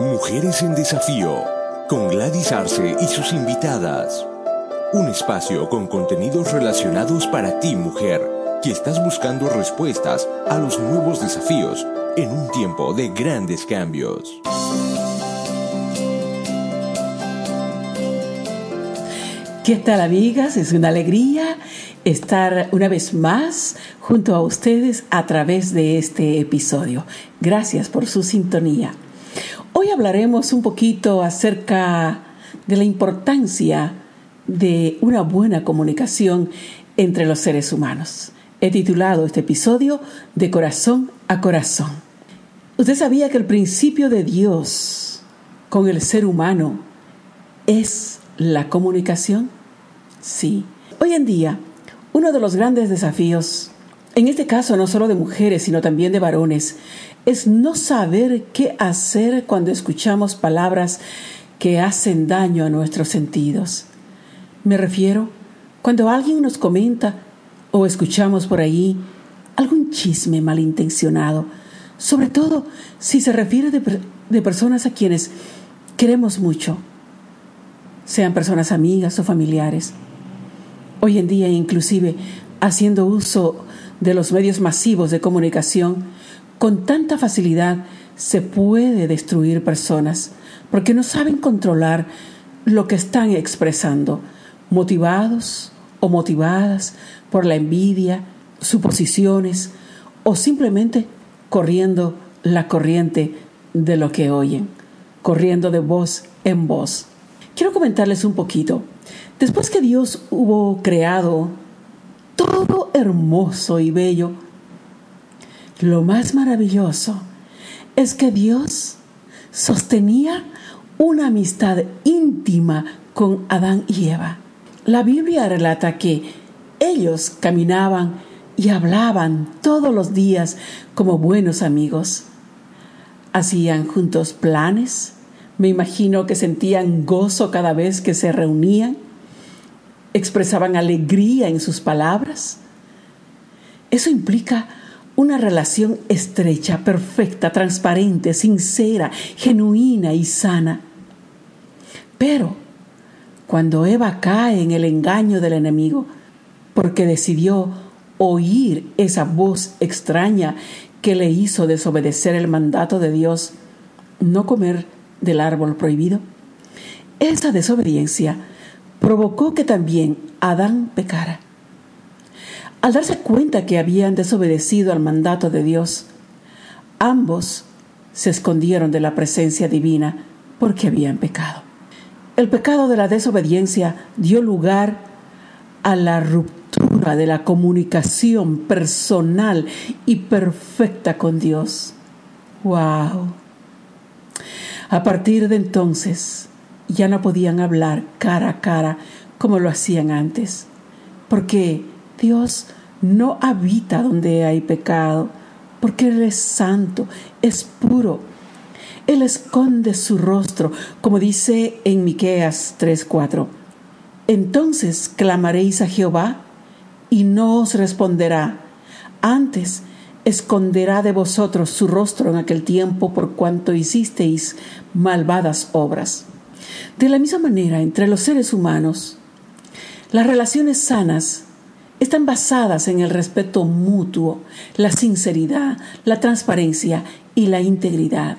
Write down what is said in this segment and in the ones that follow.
Mujeres en Desafío, con Gladys Arce y sus invitadas. Un espacio con contenidos relacionados para ti, mujer, que estás buscando respuestas a los nuevos desafíos en un tiempo de grandes cambios. ¿Qué tal amigas? Es una alegría estar una vez más junto a ustedes a través de este episodio. Gracias por su sintonía. Hoy hablaremos un poquito acerca de la importancia de una buena comunicación entre los seres humanos. He titulado este episodio De corazón a corazón. ¿Usted sabía que el principio de Dios con el ser humano es la comunicación? Sí. Hoy en día, uno de los grandes desafíos, en este caso no solo de mujeres, sino también de varones, es no saber qué hacer cuando escuchamos palabras que hacen daño a nuestros sentidos. Me refiero cuando alguien nos comenta o escuchamos por ahí algún chisme malintencionado, sobre todo si se refiere de, de personas a quienes queremos mucho, sean personas amigas o familiares. Hoy en día, inclusive, haciendo uso de los medios masivos de comunicación, con tanta facilidad se puede destruir personas porque no saben controlar lo que están expresando, motivados o motivadas por la envidia, suposiciones o simplemente corriendo la corriente de lo que oyen, corriendo de voz en voz. Quiero comentarles un poquito Después que Dios hubo creado todo hermoso y bello, lo más maravilloso es que Dios sostenía una amistad íntima con Adán y Eva. La Biblia relata que ellos caminaban y hablaban todos los días como buenos amigos. Hacían juntos planes. Me imagino que sentían gozo cada vez que se reunían expresaban alegría en sus palabras. Eso implica una relación estrecha, perfecta, transparente, sincera, genuina y sana. Pero cuando Eva cae en el engaño del enemigo, porque decidió oír esa voz extraña que le hizo desobedecer el mandato de Dios, no comer del árbol prohibido, esa desobediencia provocó que también Adán pecara. Al darse cuenta que habían desobedecido al mandato de Dios, ambos se escondieron de la presencia divina porque habían pecado. El pecado de la desobediencia dio lugar a la ruptura de la comunicación personal y perfecta con Dios. ¡Wow! A partir de entonces, ya no podían hablar cara a cara como lo hacían antes, porque Dios no habita donde hay pecado, porque Él es santo, es puro. Él esconde su rostro, como dice en Miqueas 3:4. Entonces clamaréis a Jehová y no os responderá. Antes esconderá de vosotros su rostro en aquel tiempo por cuanto hicisteis malvadas obras. De la misma manera, entre los seres humanos, las relaciones sanas están basadas en el respeto mutuo, la sinceridad, la transparencia y la integridad.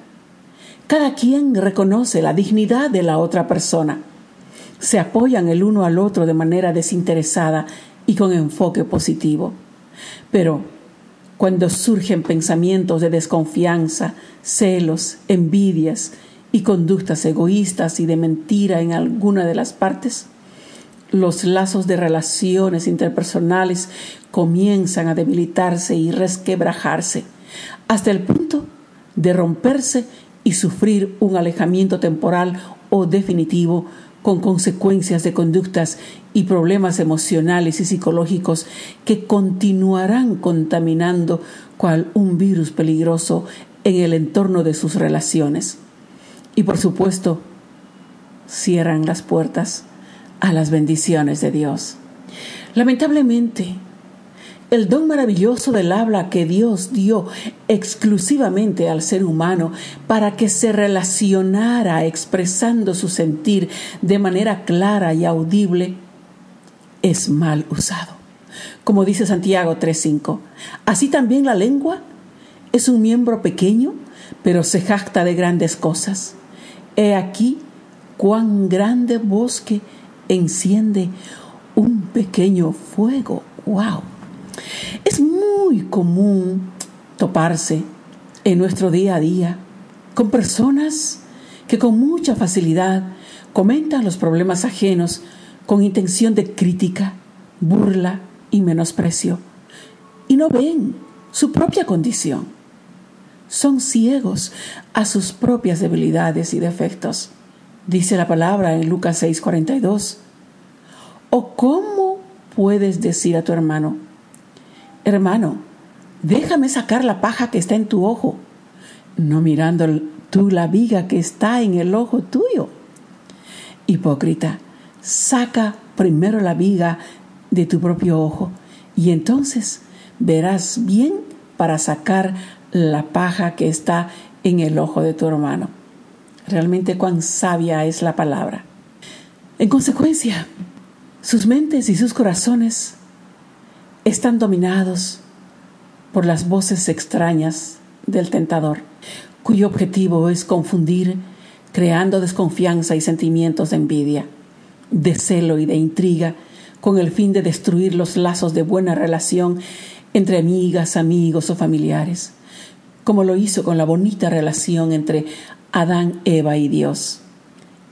Cada quien reconoce la dignidad de la otra persona. Se apoyan el uno al otro de manera desinteresada y con enfoque positivo. Pero cuando surgen pensamientos de desconfianza, celos, envidias y conductas egoístas y de mentira en alguna de las partes, los lazos de relaciones interpersonales comienzan a debilitarse y resquebrajarse, hasta el punto de romperse y sufrir un alejamiento temporal o definitivo con consecuencias de conductas y problemas emocionales y psicológicos que continuarán contaminando cual un virus peligroso en el entorno de sus relaciones y por supuesto cierran las puertas a las bendiciones de Dios. Lamentablemente, el don maravilloso del habla que Dios dio exclusivamente al ser humano para que se relacionara expresando su sentir de manera clara y audible, es mal usado. Como dice Santiago 3.5, así también la lengua es un miembro pequeño, pero se jacta de grandes cosas. He aquí cuán grande bosque enciende un pequeño fuego. ¡Wow! Es muy común toparse en nuestro día a día con personas que con mucha facilidad comentan los problemas ajenos con intención de crítica, burla y menosprecio, y no ven su propia condición. Son ciegos a sus propias debilidades y defectos. Dice la palabra en Lucas 6:42. ¿O cómo puedes decir a tu hermano, hermano, déjame sacar la paja que está en tu ojo, no mirando tú la viga que está en el ojo tuyo. Hipócrita, saca primero la viga de tu propio ojo y entonces verás bien para sacar la paja que está en el ojo de tu hermano. Realmente cuán sabia es la palabra. En consecuencia, sus mentes y sus corazones están dominados por las voces extrañas del tentador, cuyo objetivo es confundir, creando desconfianza y sentimientos de envidia, de celo y de intriga, con el fin de destruir los lazos de buena relación entre amigas, amigos o familiares, como lo hizo con la bonita relación entre Adán, Eva y Dios.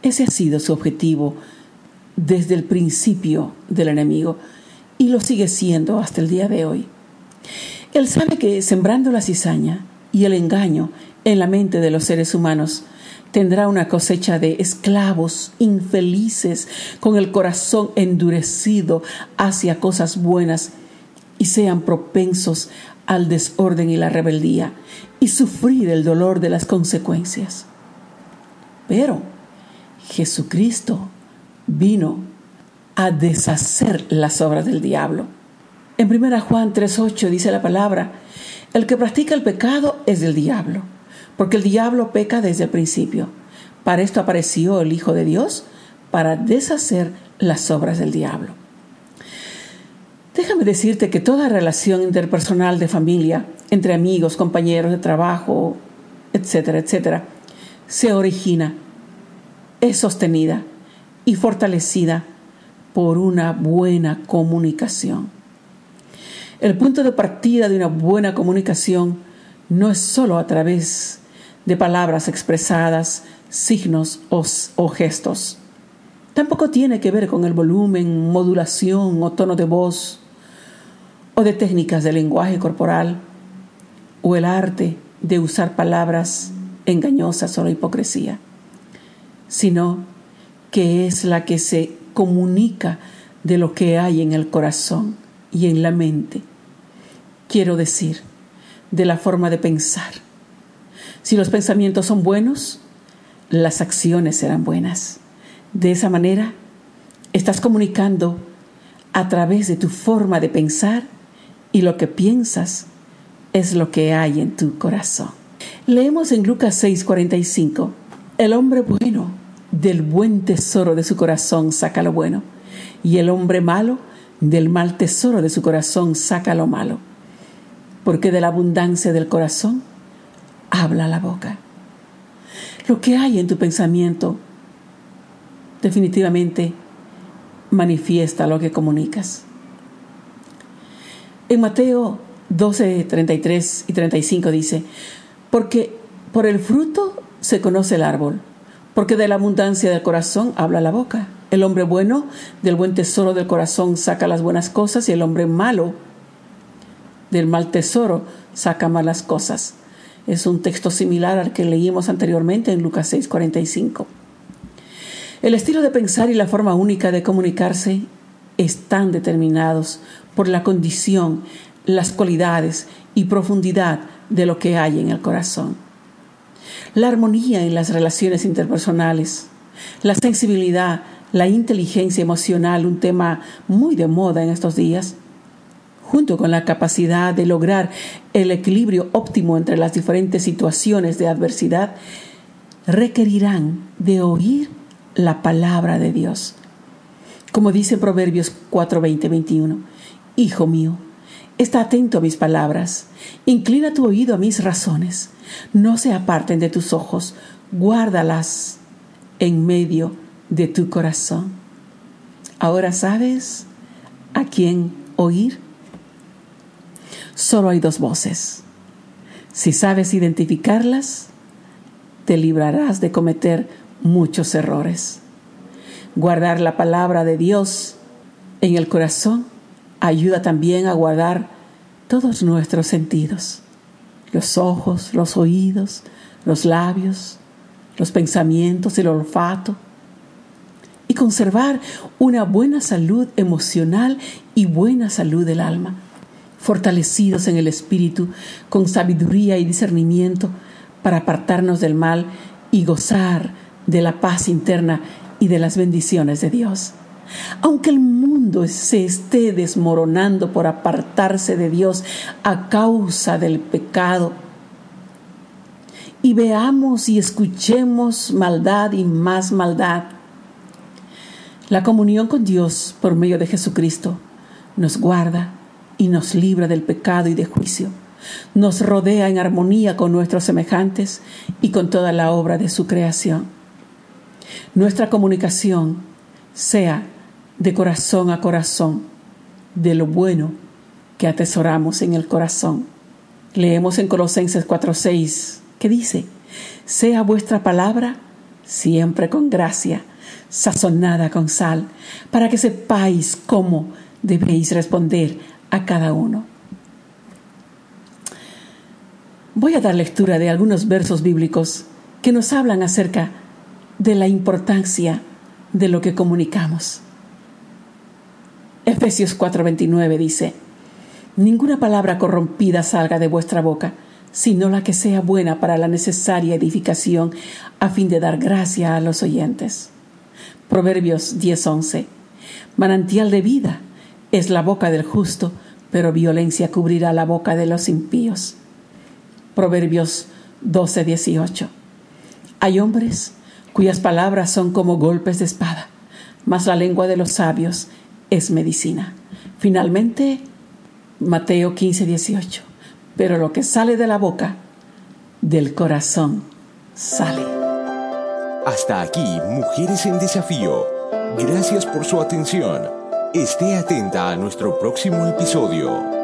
Ese ha sido su objetivo desde el principio del enemigo, y lo sigue siendo hasta el día de hoy. Él sabe que sembrando la cizaña y el engaño en la mente de los seres humanos, tendrá una cosecha de esclavos infelices con el corazón endurecido hacia cosas buenas y sean propensos al desorden y la rebeldía y sufrir el dolor de las consecuencias. Pero Jesucristo vino a deshacer las obras del diablo. En 1 Juan 3.8 dice la palabra, el que practica el pecado es del diablo, porque el diablo peca desde el principio. Para esto apareció el Hijo de Dios, para deshacer las obras del diablo. Déjame decirte que toda relación interpersonal de familia, entre amigos, compañeros de trabajo, etcétera, etcétera, se origina, es sostenida y fortalecida por una buena comunicación. El punto de partida de una buena comunicación no es sólo a través de palabras expresadas, signos o, gestos. Tampoco tiene que ver con el volumen, modulación o tono de voz, o de técnicas de lenguaje corporal, o el arte de usar palabras engañosas o la hipocresía, sino que es la que se comunica de lo que hay en el corazón y en la mente. Quiero decir, de la forma de pensar. Si los pensamientos son buenos, las acciones serán buenas. De esa manera, estás comunicando a través de tu forma de pensar y lo que piensas es lo que hay en tu corazón. Leemos en Lucas 6:45, el hombre bueno del buen tesoro de su corazón saca lo bueno, y el hombre malo del mal tesoro de su corazón saca lo malo, porque de la abundancia del corazón habla la boca. Lo que hay en tu pensamiento definitivamente manifiesta lo que comunicas. En Mateo 12, 33 y 35 dice, porque por el fruto se conoce el árbol porque de la abundancia del corazón habla la boca. El hombre bueno del buen tesoro del corazón saca las buenas cosas y el hombre malo del mal tesoro saca malas cosas. Es un texto similar al que leímos anteriormente en Lucas 6:45. El estilo de pensar y la forma única de comunicarse están determinados por la condición, las cualidades y profundidad de lo que hay en el corazón la armonía en las relaciones interpersonales, la sensibilidad, la inteligencia emocional, un tema muy de moda en estos días, junto con la capacidad de lograr el equilibrio óptimo entre las diferentes situaciones de adversidad, requerirán de oír la palabra de Dios. Como dice Proverbios 4, 21, Hijo mío, está atento a mis palabras, inclina tu oído a mis razones, no se aparten de tus ojos, guárdalas en medio de tu corazón. Ahora sabes a quién oír. Solo hay dos voces. Si sabes identificarlas, te librarás de cometer muchos errores. Guardar la palabra de Dios en el corazón ayuda también a guardar todos nuestros sentidos, los ojos, los oídos, los labios, los pensamientos, el olfato, y conservar una buena salud emocional y buena salud del alma, fortalecidos en el espíritu, con sabiduría y discernimiento para apartarnos del mal y gozar de la paz interna y de las bendiciones de Dios. Aunque el mundo se esté desmoronando por apartarse de Dios a causa del pecado, y veamos y escuchemos maldad y más maldad, la comunión con Dios por medio de Jesucristo nos guarda y nos libra del pecado y de juicio. Nos rodea en armonía con nuestros semejantes y con toda la obra de su creación. Nuestra comunicación sea de corazón a corazón, de lo bueno que atesoramos en el corazón. Leemos en Colosenses 4:6 que dice, sea vuestra palabra siempre con gracia sazonada con sal, para que sepáis cómo debéis responder a cada uno. Voy a dar lectura de algunos versos bíblicos que nos hablan acerca de la importancia de lo que comunicamos. Efesios 4:29 dice, Ninguna palabra corrompida salga de vuestra boca, sino la que sea buena para la necesaria edificación a fin de dar gracia a los oyentes. Proverbios 10:11. Manantial de vida es la boca del justo, pero violencia cubrirá la boca de los impíos. Proverbios 12:18. Hay hombres cuyas palabras son como golpes de espada, mas la lengua de los sabios es medicina. Finalmente, Mateo 15:18. Pero lo que sale de la boca, del corazón sale. Hasta aquí, Mujeres en Desafío. Gracias por su atención. Esté atenta a nuestro próximo episodio.